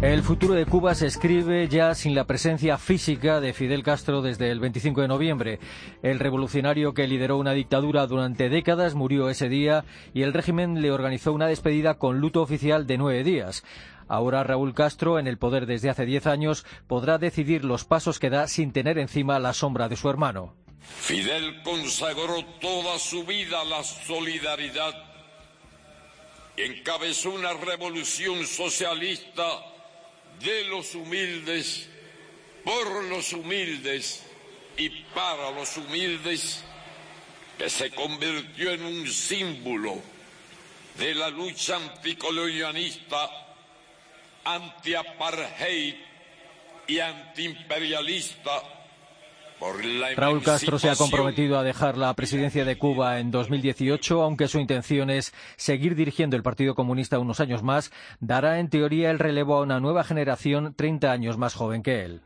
El futuro de Cuba se escribe ya sin la presencia física de Fidel Castro desde el 25 de noviembre. El revolucionario que lideró una dictadura durante décadas murió ese día y el régimen le organizó una despedida con luto oficial de nueve días. Ahora Raúl Castro, en el poder desde hace diez años, podrá decidir los pasos que da sin tener encima la sombra de su hermano. Fidel consagró toda su vida a la solidaridad y encabezó una revolución socialista de los humildes, por los humildes y para los humildes, que se convirtió en un símbolo de la lucha anticolonialista, anti-apartheid y antiimperialista Raúl Castro se ha comprometido a dejar la presidencia de Cuba en 2018, aunque su intención es seguir dirigiendo el Partido Comunista unos años más, dará en teoría el relevo a una nueva generación 30 años más joven que él.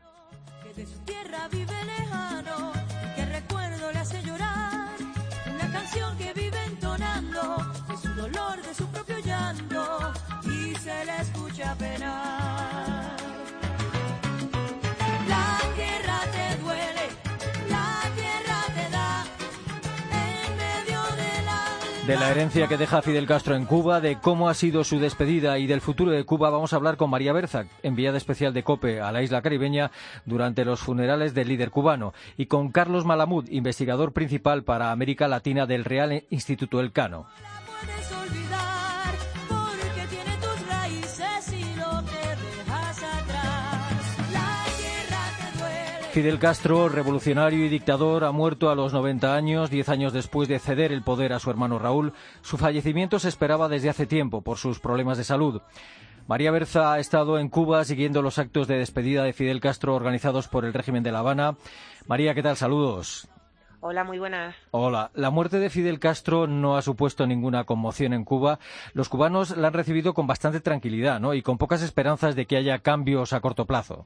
De la herencia que deja Fidel Castro en Cuba, de cómo ha sido su despedida y del futuro de Cuba, vamos a hablar con María Berza, enviada especial de COPE a la isla caribeña durante los funerales del líder cubano, y con Carlos Malamud, investigador principal para América Latina del Real Instituto Elcano. Fidel Castro, revolucionario y dictador, ha muerto a los 90 años, diez años después de ceder el poder a su hermano Raúl. Su fallecimiento se esperaba desde hace tiempo por sus problemas de salud. María Berza ha estado en Cuba siguiendo los actos de despedida de Fidel Castro organizados por el régimen de La Habana. María, ¿qué tal? Saludos. Hola, muy buenas. Hola. La muerte de Fidel Castro no ha supuesto ninguna conmoción en Cuba. Los cubanos la han recibido con bastante tranquilidad, ¿no? Y con pocas esperanzas de que haya cambios a corto plazo.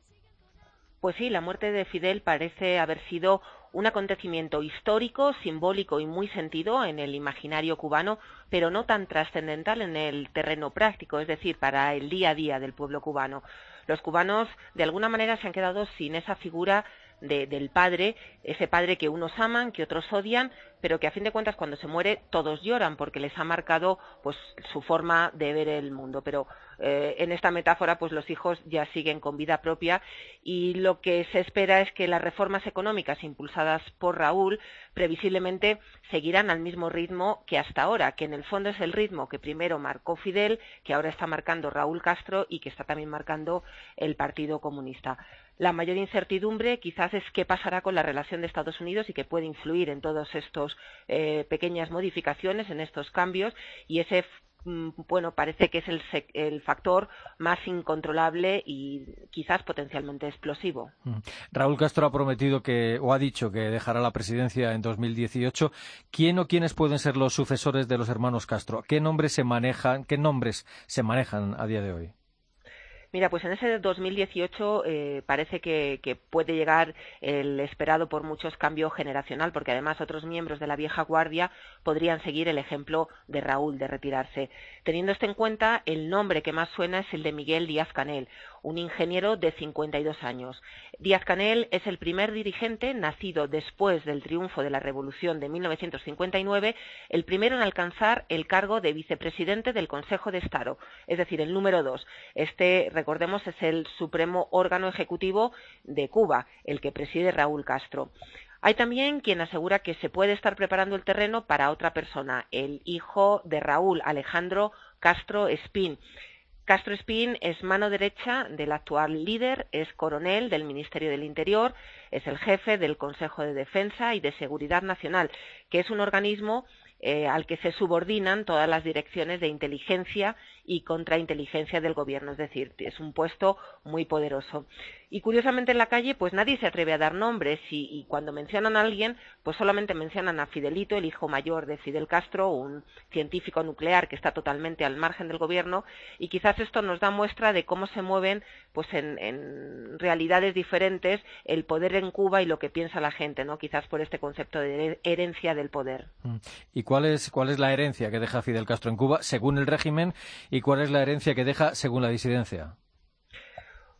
Pues sí, la muerte de Fidel parece haber sido un acontecimiento histórico, simbólico y muy sentido en el imaginario cubano, pero no tan trascendental en el terreno práctico, es decir, para el día a día del pueblo cubano. Los cubanos, de alguna manera, se han quedado sin esa figura del padre, ese padre que unos aman, que otros odian, pero que a fin de cuentas cuando se muere todos lloran porque les ha marcado pues su forma de ver el mundo. Pero eh, en esta metáfora pues los hijos ya siguen con vida propia y lo que se espera es que las reformas económicas impulsadas por Raúl previsiblemente seguirán al mismo ritmo que hasta ahora, que en el fondo es el ritmo que primero marcó Fidel, que ahora está marcando Raúl Castro y que está también marcando el Partido Comunista. La mayor incertidumbre quizás es qué pasará con la relación de Estados Unidos y que puede influir en todas eh, pequeñas modificaciones, en estos cambios, y ese mm, bueno, parece que es el, el, factor más incontrolable y quizás potencialmente explosivo. Mm. Raúl Castro ha prometido que, o ha dicho que dejará la presidencia en 2018. ¿Quién o quiénes pueden ser los sucesores de los hermanos Castro? ¿Qué nombres se manejan, qué nombres se manejan a día de hoy? Mira, pues en ese 2018 eh, parece que, que, puede llegar el esperado por muchos cambio generacional, porque además otros miembros de la vieja guardia podrían seguir el ejemplo de Raúl de retirarse. Teniendo esto en cuenta, el nombre que más suena es el de Miguel Díaz Canel, un ingeniero de 52 años. Díaz Canel es el primer dirigente nacido después del triunfo de la Revolución de 1959, el primero en alcanzar el cargo de vicepresidente del Consejo de Estado, es decir, el número dos. Este, recordemos, es el supremo órgano ejecutivo de Cuba, el que preside Raúl Castro. Hay también quien asegura que se puede estar preparando el terreno para otra persona, el hijo de Raúl, Alejandro Castro Espín. Castro Espín es mano derecha del actual líder, es coronel del Ministerio del Interior, es el jefe del Consejo de Defensa y de Seguridad Nacional, que es un organismo eh, al que se subordinan todas las direcciones de inteligencia y contrainteligencia del gobierno, es decir, es un puesto muy poderoso. Y curiosamente en la calle, pues nadie se atreve a dar nombres y, cuando mencionan a alguien, pues solamente mencionan a Fidelito, el hijo mayor de Fidel Castro, un científico nuclear que está totalmente al margen del gobierno, y quizás esto nos da muestra de cómo se mueven, pues en, en realidades diferentes, el poder en Cuba y lo que piensa la gente, ¿no? Quizás por este concepto de herencia del poder. Mm. ¿Y cuál es, cuál es la herencia que deja Fidel Castro en Cuba según el régimen cuál es la herencia que deja según la disidencia?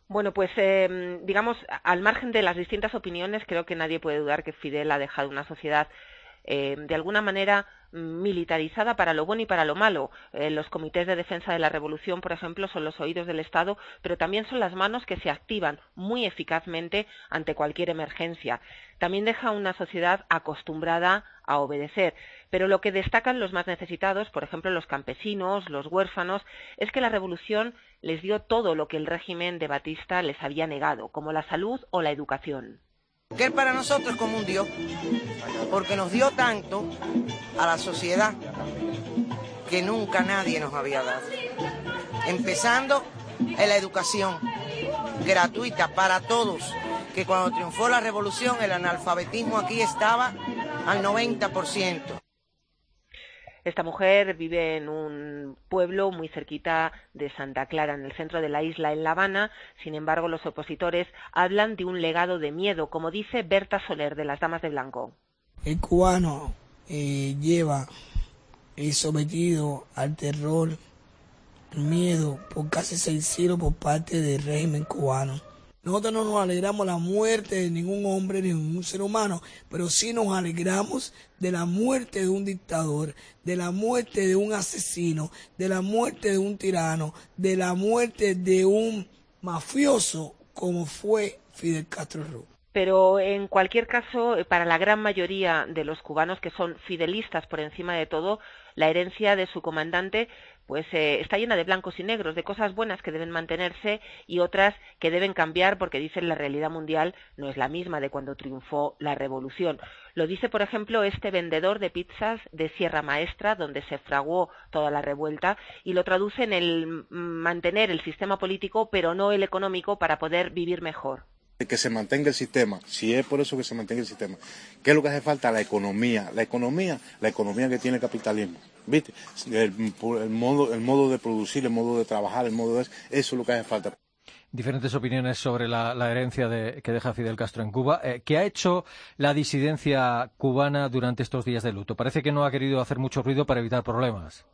Bueno, pues em, digamos, al margen de las distintas opiniones, creo que nadie puede dudar que Fidel ha dejado una sociedad em, de alguna manera militarizada para lo bueno y para lo malo. Eh, los comités de defensa de la revolución, por ejemplo, son los oídos del Estado, pero también son las manos que se activan muy eficazmente ante cualquier emergencia. También deja una sociedad acostumbrada a obedecer. Pero lo que destacan los más necesitados, por ejemplo los campesinos, los huérfanos, es que la revolución les dio todo lo que el régimen de Batista les había negado, como la salud o la educación. Que él para nosotros es como un Dios, porque nos dio tanto a la sociedad que nunca nadie nos había dado. Empezando en la educación gratuita para todos, que cuando triunfó la revolución el analfabetismo aquí estaba al 90%. Esta mujer vive en un pueblo muy cerquita de Santa Clara, en el centro de la isla, en La Habana. Sin embargo, los opositores hablan de un legado de miedo, como dice Berta Soler, de las Damas de Blanco. El cubano eh, lleva sometido al terror, al miedo por casi seis siglos por parte del régimen cubano. Nosotros no nos alegramos la muerte de ningún hombre ni de ningún ser humano, pero sí nos alegramos de la muerte de un dictador, de la muerte de un asesino, de la muerte de un tirano, de la muerte de un mafioso como fue Fidel Castro Ruz. Pero en cualquier caso, para la gran mayoría de los cubanos que son fidelistas por encima de todo, la herencia de su comandante pues eh, está llena de blancos y negros, de cosas buenas que deben mantenerse y otras que deben cambiar porque dicen la realidad mundial no es la misma de cuando triunfó la revolución. Lo dice, por ejemplo, este vendedor de pizzas de Sierra Maestra, donde se fraguó toda la revuelta, y lo traduce en el mantener el sistema político, pero no el económico, para poder vivir mejor. Que se mantenga el sistema, si es por eso que se mantenga el sistema, ¿qué es lo que hace falta? La economía, la economía, la economía que tiene el capitalismo, ¿viste? El, modo, el modo de producir, el modo de trabajar, el modo de... Eso es lo que hace falta. Diferentes opiniones sobre la, herencia que deja Fidel Castro en Cuba. Eh, ¿Qué ha hecho la disidencia cubana durante estos días de luto? Parece que no ha querido hacer mucho ruido para evitar problemas.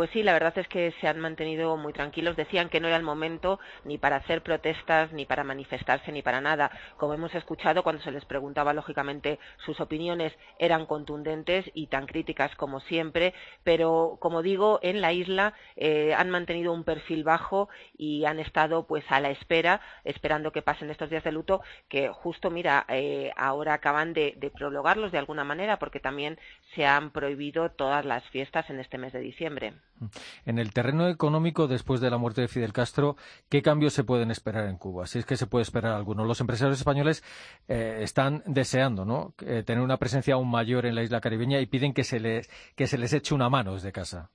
Pues sí, la verdad es que se han mantenido muy tranquilos. Decían que no era el momento ni para hacer protestas, ni para manifestarse, ni para nada. Como hemos escuchado, cuando se les preguntaba, lógicamente, sus opiniones eran contundentes y tan críticas como siempre. Pero, como digo, en la isla eh, han mantenido un perfil bajo y han estado, pues, a la espera, esperando que pasen estos días de luto, que justo, mira, eh, ahora acaban de, de prologarlos de alguna manera, porque también se han prohibido todas las fiestas en este mes de diciembre. En el terreno económico, después de la muerte de Fidel Castro, ¿qué cambios se pueden esperar en Cuba? Si es que se puede esperar alguno. Los empresarios españoles eh, están deseando ¿no? Eh, tener una presencia aún mayor en la isla caribeña y piden que se les, que se les eche una mano desde casa.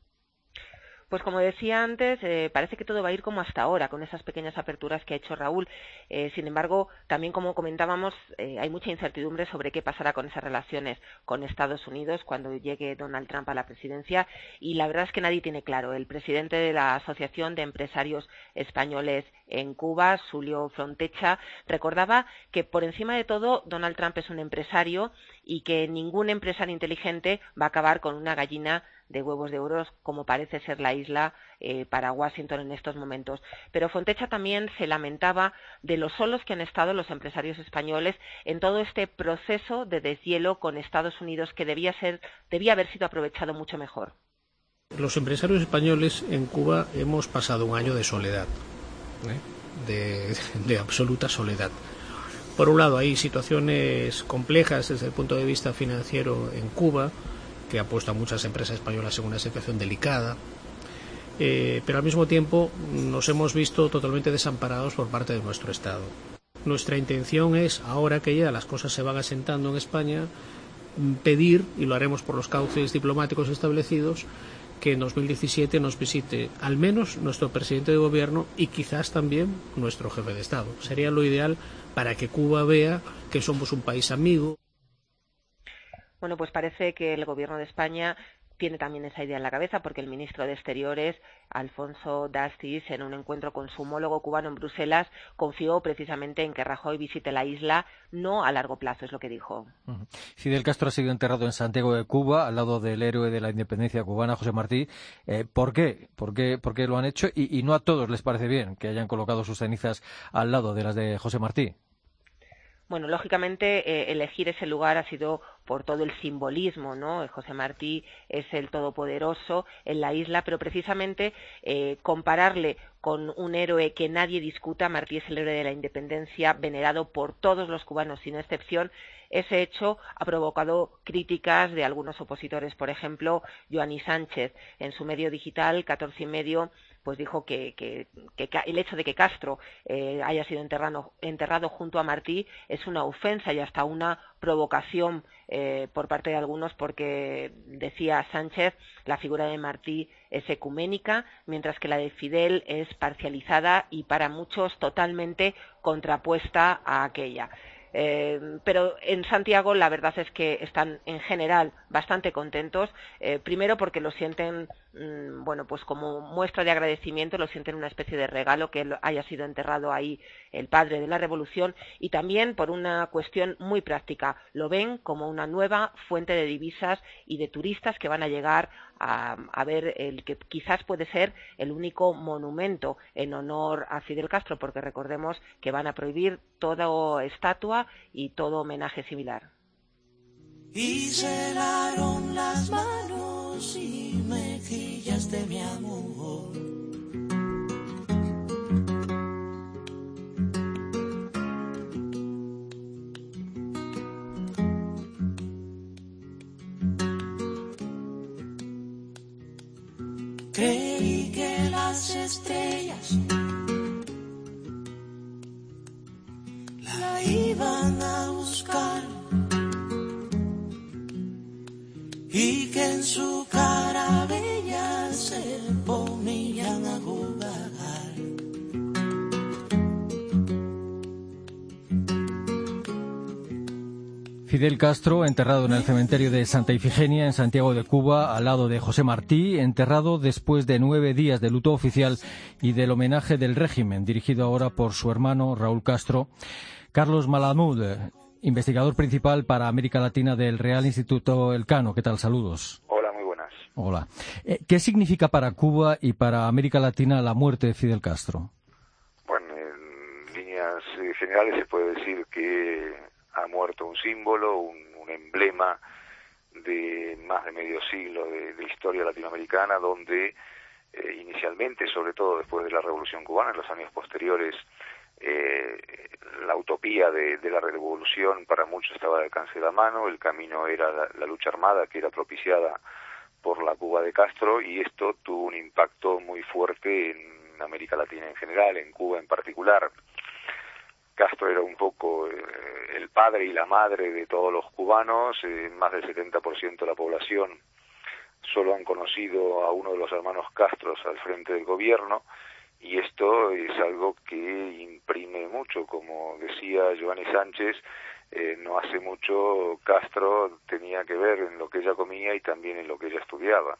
Pues como decía antes, eh, parece que todo va a ir como hasta ahora, con esas pequeñas aperturas que ha hecho Raúl. Eh, sin embargo, también como comentábamos, eh, hay mucha incertidumbre sobre qué pasará con esas relaciones con Estados Unidos cuando llegue Donald Trump a la presidencia. Y la verdad es que nadie tiene claro. El presidente de la Asociación de Empresarios Españoles en Cuba, Julio Frontecha, recordaba que por encima de todo Donald Trump es un empresario y que ningún empresario inteligente va a acabar con una gallina de huevos de oro como parece ser la isla eh, para Washington en estos momentos. Pero Fontecha también se lamentaba de los solos que han estado los empresarios españoles en todo este proceso de deshielo con Estados Unidos que debía, ser, debía haber sido aprovechado mucho mejor. Los empresarios españoles en Cuba hemos pasado un año de soledad, ¿eh? de, de absoluta soledad. Por un lado, hay situaciones complejas desde el punto de vista financiero en Cuba, que ha puesto a muchas empresas españolas en una situación delicada, eh, pero al mismo tiempo nos hemos visto totalmente desamparados por parte de nuestro Estado. Nuestra intención es, ahora que ya las cosas se van asentando en España, pedir, y lo haremos por los cauces diplomáticos establecidos, que en 2017 nos visite al menos nuestro presidente de gobierno y quizás también nuestro jefe de Estado. Sería lo ideal para que Cuba vea que somos un país amigo. Bueno, pues parece que el Gobierno de España tiene también esa idea en la cabeza porque el ministro de Exteriores, Alfonso Dastis, en un encuentro con su homólogo cubano en Bruselas, confió precisamente en que Rajoy visite la isla no a largo plazo, es lo que dijo. Fidel Castro ha sido enterrado en Santiago de Cuba, al lado del héroe de la independencia cubana, José Martí. Eh, ¿por, qué? ¿Por, qué? ¿Por qué lo han hecho? Y, y no a todos les parece bien que hayan colocado sus cenizas al lado de las de José Martí. Bueno, lógicamente eh, elegir ese lugar ha sido por todo el simbolismo, ¿no? José Martí es el todopoderoso en la isla, pero precisamente eh, compararle con un héroe que nadie discuta, Martí es el héroe de la independencia, venerado por todos los cubanos sin excepción, ese hecho ha provocado críticas de algunos opositores, por ejemplo, Joanny Sánchez, en su medio digital, 14 y medio, pues dijo que, el hecho de que Castro eh, haya sido enterrado, junto a Martí es una ofensa y hasta una provocación eh, por parte de algunos porque decía Sánchez la figura de Martí es ecuménica mientras que la de Fidel es parcializada y para muchos totalmente contrapuesta a aquella. Eh, pero en Santiago la verdad es que están en general bastante contentos, primero porque lo sienten, bueno, pues como muestra de agradecimiento, lo sienten una especie de regalo que haya sido enterrado ahí el padre de la revolución y también por una cuestión muy práctica, lo ven como una nueva fuente de divisas y de turistas que van a llegar a, ver el que quizás puede ser el único monumento en honor a Fidel Castro, porque recordemos que van a prohibir toda estatua y todo homenaje similar. Y las manos y mejillas de mi amor. Creí que las estrellas Fidel Castro, enterrado en el cementerio de Santa Ifigenia, en Santiago de Cuba, al lado de José Martí, enterrado después de nueve días de luto oficial y del homenaje del régimen, dirigido ahora por su hermano Raúl Castro. Carlos Malamud, investigador principal para América Latina del Real Instituto Elcano. ¿Qué tal? Saludos. Hola, muy buenas. Hola. Eh, ¿Qué significa para Cuba y para América Latina la muerte de Fidel Castro? Bueno, en líneas generales se puede decir que ha muerto un símbolo, un, emblema de más de medio siglo de, historia latinoamericana, donde eh, inicialmente, sobre todo después de la Revolución Cubana, en los años posteriores, eh, la utopía de, la revolución para muchos estaba de alcance de la mano, el camino era la, lucha armada que era propiciada por la Cuba de Castro y esto tuvo un impacto muy fuerte en América Latina en general, en Cuba en particular. Castro era un poco eh, el padre y la madre de todos los cubanos, eh, más del 70% de la población solo han conocido a uno de los hermanos Castros al frente del gobierno y esto es algo que imprime mucho, como decía Giovanni Sánchez, eh, no hace mucho Castro tenía que ver en lo que ella comía y también en lo que ella estudiaba.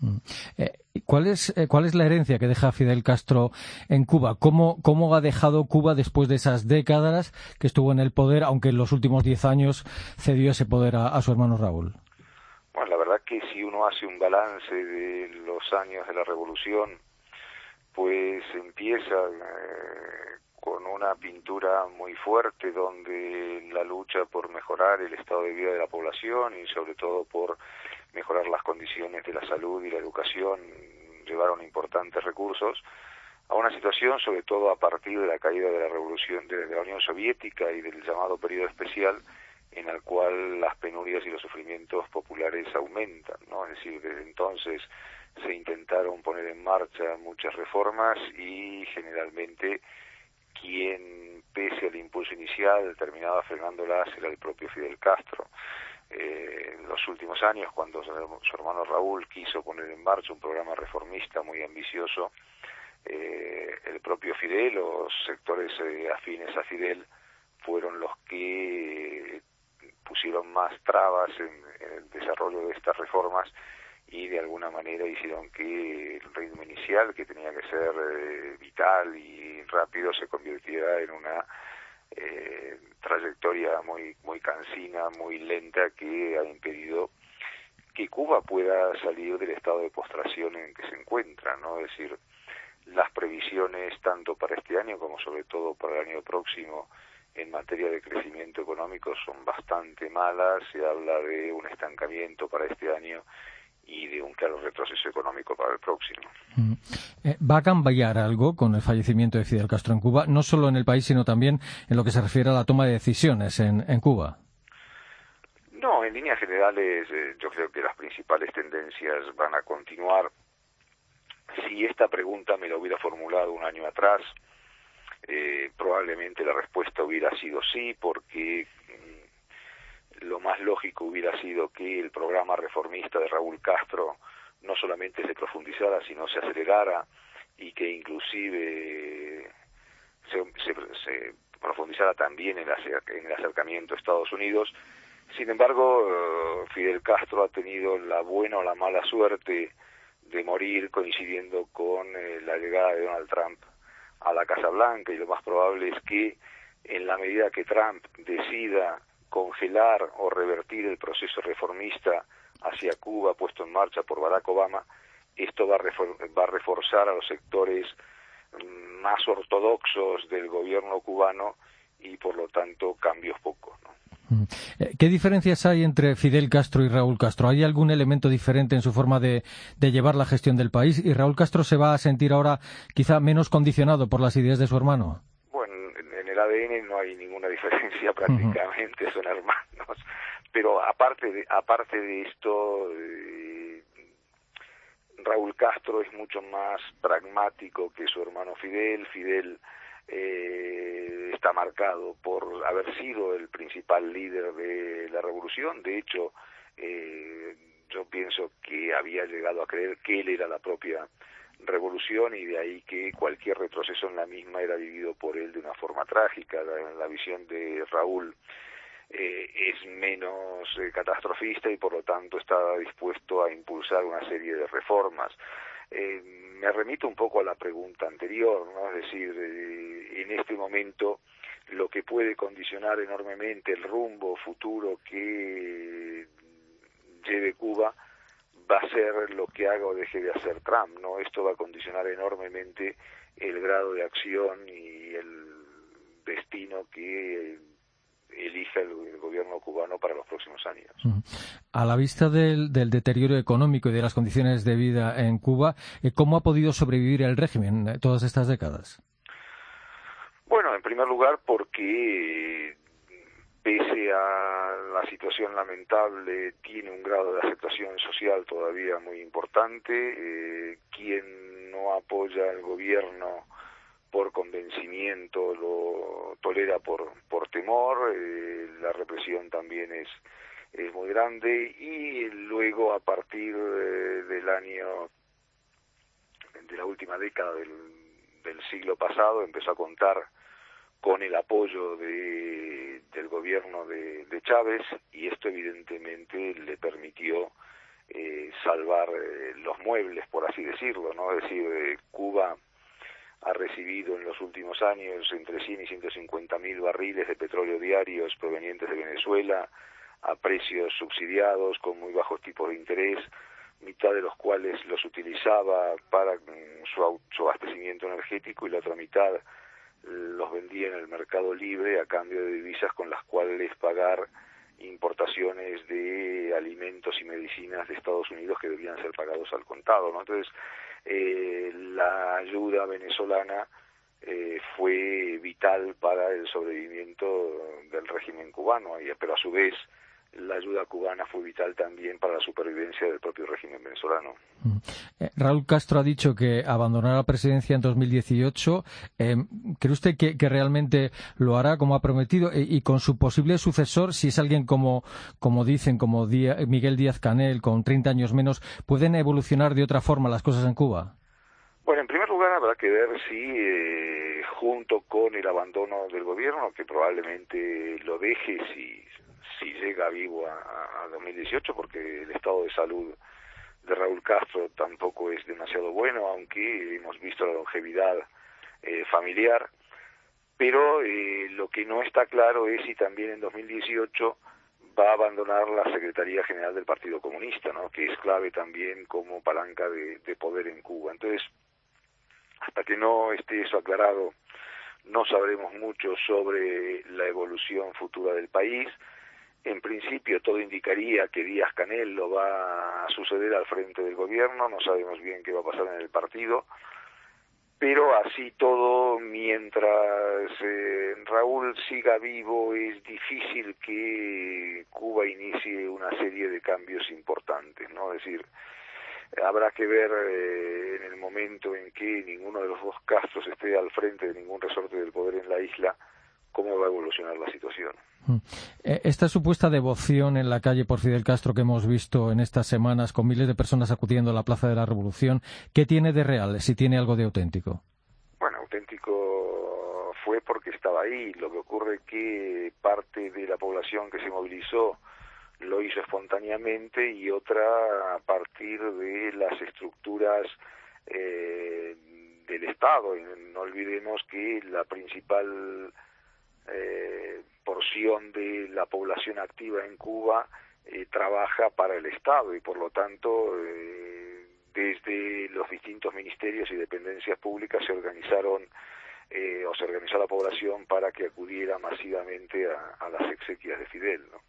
Mm. Eh, ¿cuál, es, eh, ¿Cuál es la herencia que deja Fidel Castro en Cuba? ¿Cómo, ¿Cómo ha dejado Cuba después de esas décadas que estuvo en el poder, aunque en los últimos diez años cedió ese poder a, su hermano Raúl? Bueno, la verdad que si uno hace un balance de los años de la revolución, pues empieza eh, con una pintura muy fuerte donde la lucha por mejorar el estado de vida de la población y sobre todo por mejorar las condiciones de la salud y la educación llevaron importantes recursos a una situación, sobre todo a partir de la caída de la revolución de, la Unión Soviética y del llamado periodo especial, en el cual las penurias y los sufrimientos populares aumentan, ¿no? Es decir, desde entonces se intentaron poner en marcha muchas reformas y generalmente quien, pese al impulso inicial, terminaba frenándolas era el propio Fidel Castro. Eh, en los últimos años, cuando su hermano Raúl quiso poner en marcha un programa reformista muy ambicioso, eh, el propio Fidel, los sectores eh, afines a Fidel, fueron los que pusieron más trabas en, el desarrollo de estas reformas y de alguna manera hicieron que el ritmo inicial, que tenía que ser eh, vital y rápido, se convirtiera en una eh, trayectoria muy muy cansina, muy lenta que ha impedido que Cuba pueda salir del estado de postración en que se encuentra, ¿no? Es decir, las previsiones tanto para este año como sobre todo para el año próximo en materia de crecimiento económico son bastante malas, se habla de un estancamiento para este año y de un claro retroceso económico para el próximo. Mm. Eh, ¿Va a cambiar algo con el fallecimiento de Fidel Castro en Cuba, no solo en el país, sino también en lo que se refiere a la toma de decisiones en, Cuba? No, en líneas generales eh, yo creo que las principales tendencias van a continuar. Si esta pregunta me la hubiera formulado un año atrás, eh, probablemente la respuesta hubiera sido sí, porque lo más lógico hubiera sido que el programa reformista de Raúl Castro no solamente se profundizara, sino se acelerara y que inclusive se, se, profundizara también en, el acercamiento a Estados Unidos. Sin embargo, eh, Fidel Castro ha tenido la buena o la mala suerte de morir coincidiendo con eh, la llegada de Donald Trump a la Casa Blanca y lo más probable es que en la medida que Trump decida congelar o revertir el proceso reformista hacia Cuba puesto en marcha por Barack Obama, esto va a, reforzar a los sectores mm, más ortodoxos del gobierno cubano y por lo tanto cambios pocos. Mm. Eh, ¿Qué diferencias hay entre Fidel Castro y Raúl Castro? ¿Hay algún elemento diferente en su forma de, llevar la gestión del país? ¿Y Raúl Castro se va a sentir ahora quizá menos condicionado por las ideas de su hermano? El ADN no hay ninguna diferencia prácticamente, son hermanos. Pero aparte de, aparte de esto, eh, Raúl Castro es mucho más pragmático que su hermano Fidel. Fidel eh, está marcado por haber sido el principal líder de la revolución. De hecho, eh, yo pienso que había llegado a creer que él era la propia revolución y de ahí que cualquier retroceso en la misma era vivido por él de una forma trágica. La, visión de Raúl eh, es menos eh, catastrofista y por lo tanto estaba dispuesto a impulsar una serie de reformas. Eh, me remito un poco a la pregunta anterior, ¿no? Es decir, en este momento lo que puede condicionar enormemente el rumbo futuro que lleve Cuba va a ser lo que haga o deje de hacer Trump, ¿no? Esto va a condicionar enormemente el grado de acción y el destino que elija el, gobierno cubano para los próximos años. A la vista del, deterioro económico y de las condiciones de vida en Cuba, eh, ¿cómo ha podido sobrevivir el régimen eh, todas estas décadas? Bueno, en primer lugar porque pese a la situación lamentable tiene un grado de aceptación social todavía muy importante. Eh, quien no apoya al gobierno por convencimiento, lo tolera por, por temor, eh, la represión también es, es muy grande y luego a partir eh, del año, de la última década del, del siglo pasado, empezó a contar con el apoyo de, del gobierno de, de, Chávez y esto evidentemente le permitió eh, salvar eh, los muebles, por así decirlo, ¿no? Es decir, Cuba ha recibido en los últimos años entre 100 y 150 mil barriles de petróleo diarios provenientes de Venezuela a precios subsidiados con muy bajos tipos de interés, mitad de los cuales los utilizaba para mm, su, su abastecimiento energético y la otra mitad los vendía en el mercado libre a cambio de divisas con las cuales pagar importaciones de alimentos y medicinas de Estados Unidos que debían ser pagados al contado, ¿no? Entonces, eh, la ayuda venezolana eh, fue vital para el sobrevivimiento del régimen cubano, pero a su vez la ayuda cubana fue vital también para la supervivencia del propio régimen venezolano. Eh, Raúl Castro ha dicho que abandonará la presidencia en 2018. Eh, ¿Cree usted que, realmente lo hará como ha prometido eh, y con su posible sucesor, si es alguien como, como dicen, como Miguel Díaz Canel, con 30 años menos, pueden evolucionar de otra forma las cosas en Cuba? Bueno, en primer lugar habrá que ver si junto con el abandono del gobierno, que probablemente lo deje si si llega vivo a, a 2018, porque el estado de salud de Raúl Castro tampoco es demasiado bueno, aunque hemos visto la longevidad eh, familiar. Pero eh, lo que no está claro es si también en 2018 va a abandonar la Secretaría General del Partido Comunista, ¿no? que es clave también como palanca de, de poder en Cuba. Entonces, hasta que no esté eso aclarado, no sabremos mucho sobre la evolución futura del país. En principio todo indicaría que Díaz Canel lo va a suceder al frente del gobierno, no sabemos bien qué va a pasar en el partido, pero así todo, mientras eh, Raúl siga vivo, es difícil que Cuba inicie una serie de cambios importantes, ¿no? Es decir, habrá que ver eh, en el momento en que ninguno de los dos Castros esté al frente de ningún resorte del poder en la isla, cómo va a evolucionar la situación. Mm. Eh, esta supuesta devoción en la calle por Fidel Castro que hemos visto en estas semanas con miles de personas acudiendo a la Plaza de la Revolución, ¿qué tiene de real, si tiene algo de auténtico? Bueno, auténtico fue porque estaba ahí. Lo que ocurre es que parte de la población que se movilizó lo hizo espontáneamente y otra a partir de las estructuras eh, del Estado. no olvidemos que la principal eh, porción de la población activa en Cuba eh, trabaja para el Estado y por lo tanto eh, desde los distintos ministerios y dependencias públicas se organizaron eh, o se organizó la población para que acudiera masivamente a, las exequias de Fidel. ¿no?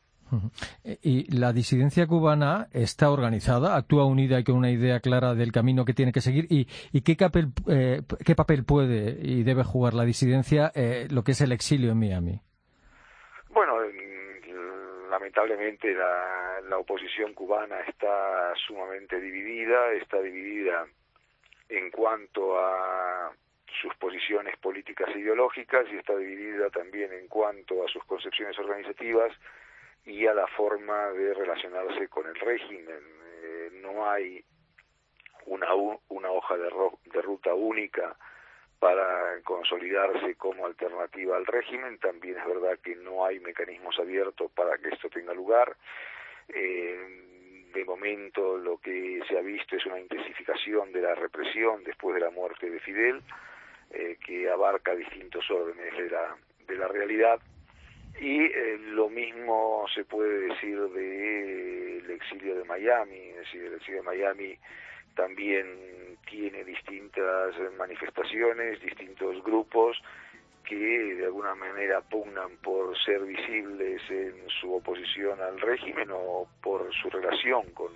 Y la disidencia cubana está organizada, actúa unida y con una idea clara del camino que tiene que seguir. ¿Y, y qué, papel, eh, qué papel puede y debe jugar la disidencia, eh, lo que es el exilio en Miami? Bueno, lamentablemente la, la oposición cubana está sumamente dividida, está dividida en cuanto a sus posiciones políticas e ideológicas y está dividida también en cuanto a sus concepciones organizativas y a la forma de relacionarse con el régimen. Eh, no hay una, una hoja de, de ruta única para consolidarse como alternativa al régimen. También es verdad que no hay mecanismos abiertos para que esto tenga lugar. Eh, de momento lo que se ha visto es una intensificación de la represión después de la muerte de Fidel, eh, que abarca distintos órdenes de la, de la realidad y eh, lo mismo se puede decir del el exilio de Miami, es decir, el exilio de Miami también tiene distintas manifestaciones, distintos grupos que de alguna manera pugnan por ser visibles en su oposición al régimen o por su relación con,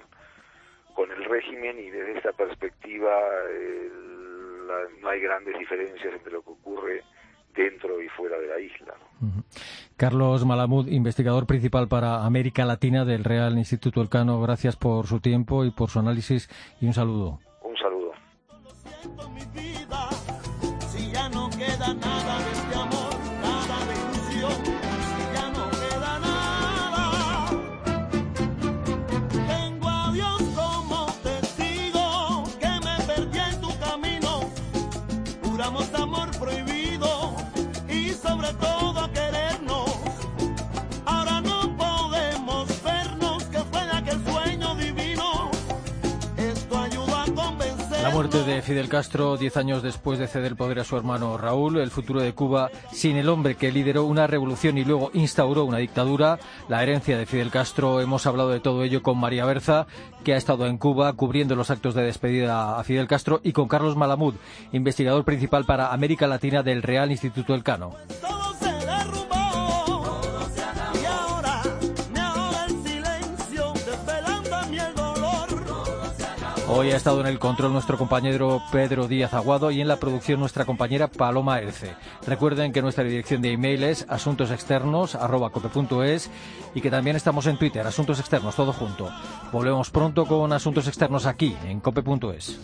con el régimen. Y desde esta perspectiva no hay grandes diferencias entre lo que ocurre dentro y fuera de la isla. Carlos Malamud, investigador principal para América Latina del Real Instituto Elcano, gracias por su tiempo y por su análisis y un saludo. Un saludo. Muerte de Fidel Castro, diez años después de ceder el poder a su hermano Raúl, el futuro de Cuba sin el hombre que lideró una revolución y luego instauró una dictadura, la herencia de Fidel Castro, hemos hablado de todo ello con María Berza, que ha estado en Cuba cubriendo los actos de despedida a Fidel Castro, y con Carlos Malamud, investigador principal para América Latina del Real Instituto Elcano. Hoy ha estado en el control nuestro compañero Pedro Díaz Aguado y en la producción nuestra compañera Paloma Erce. Recuerden que nuestra dirección de email es asuntosexternos.cope.es y que también estamos en Twitter, Asuntos Externos, todo junto. Volvemos pronto con Asuntos Externos aquí, en cope.es.